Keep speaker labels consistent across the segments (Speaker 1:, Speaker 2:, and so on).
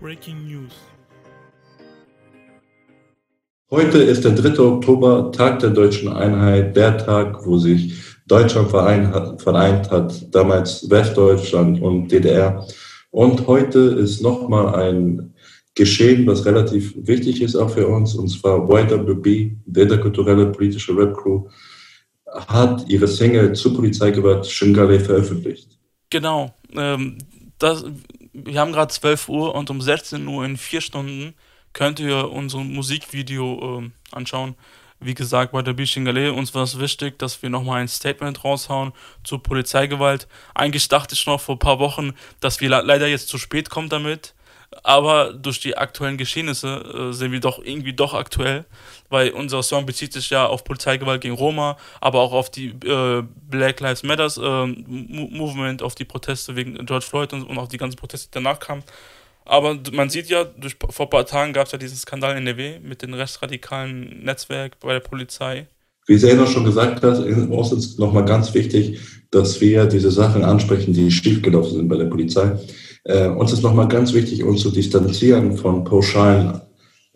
Speaker 1: Breaking News.
Speaker 2: Heute ist der 3. Oktober, Tag der deutschen Einheit, der Tag, wo sich Deutschland vereint hat, damals Westdeutschland und DDR. Und heute ist nochmal ein Geschehen, was relativ wichtig ist auch für uns, und zwar YWB, der interkulturelle politische Rap Crew, hat ihre Single zur Polizeigewalt Shingale veröffentlicht.
Speaker 1: Genau. Ähm, das, wir haben gerade 12 Uhr und um 16 Uhr in vier Stunden könnt ihr unser Musikvideo äh, anschauen. Wie gesagt, bei der Bishingale, uns war es wichtig, dass wir nochmal ein Statement raushauen zur Polizeigewalt. Eigentlich dachte ich noch vor ein paar Wochen, dass wir leider jetzt zu spät kommen damit aber durch die aktuellen Geschehnisse äh, sind wir doch irgendwie doch aktuell, weil unser Song bezieht sich ja auf Polizeigewalt gegen Roma, aber auch auf die äh, Black Lives Matters äh, Movement, auf die Proteste wegen George Floyd und, und auch die ganzen Proteste, die danach kamen. Aber man sieht ja, durch, vor ein paar Tagen gab es ja diesen Skandal in NRW mit dem rechtsradikalen Netzwerk bei der Polizei.
Speaker 2: Wie Selber schon gesagt hat, uns ist nochmal ganz wichtig, dass wir diese Sachen ansprechen, die schiefgelaufen sind bei der Polizei. Äh, uns ist nochmal ganz wichtig, uns zu distanzieren von pauschalen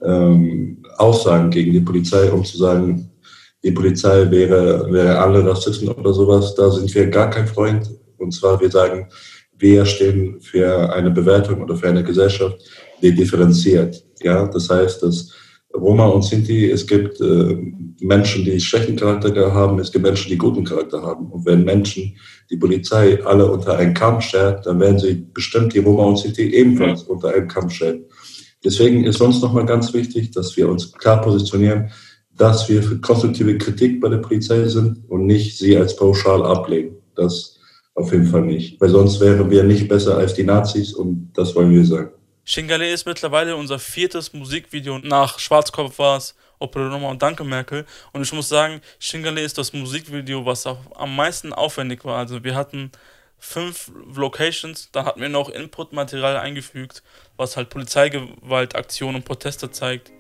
Speaker 2: ähm, Aussagen gegen die Polizei, um zu sagen, die Polizei wäre, wäre alle Rassisten oder sowas. Da sind wir gar kein Freund. Und zwar, wir sagen, wir stehen für eine Bewertung oder für eine Gesellschaft, die differenziert. Ja, das heißt, dass Roma und Sinti, es gibt äh, Menschen, die schlechten Charakter haben, es gibt Menschen, die guten Charakter haben. Und wenn Menschen die Polizei alle unter einen Kamm schert, dann werden sie bestimmt die Roma und Sinti ebenfalls unter einen Kamm scheren. Deswegen ist uns nochmal ganz wichtig, dass wir uns klar positionieren, dass wir für konstruktive Kritik bei der Polizei sind und nicht sie als pauschal ablehnen. Das auf jeden Fall nicht. Weil sonst wären wir nicht besser als die Nazis und das wollen wir sagen.
Speaker 1: Shingale ist mittlerweile unser viertes Musikvideo. Nach Schwarzkopf war es Operonoma und Danke Merkel. Und ich muss sagen, Shingale ist das Musikvideo, was auch am meisten aufwendig war. Also wir hatten fünf Locations, da hatten wir noch Inputmaterial eingefügt, was halt Polizeigewalt, Aktionen und Proteste zeigt.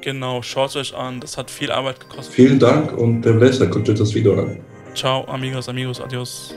Speaker 1: Genau, schaut euch an, das hat viel Arbeit gekostet.
Speaker 2: Vielen Dank und Bläser, guckt euch das Video an.
Speaker 1: Ciao, amigos, amigos, adios.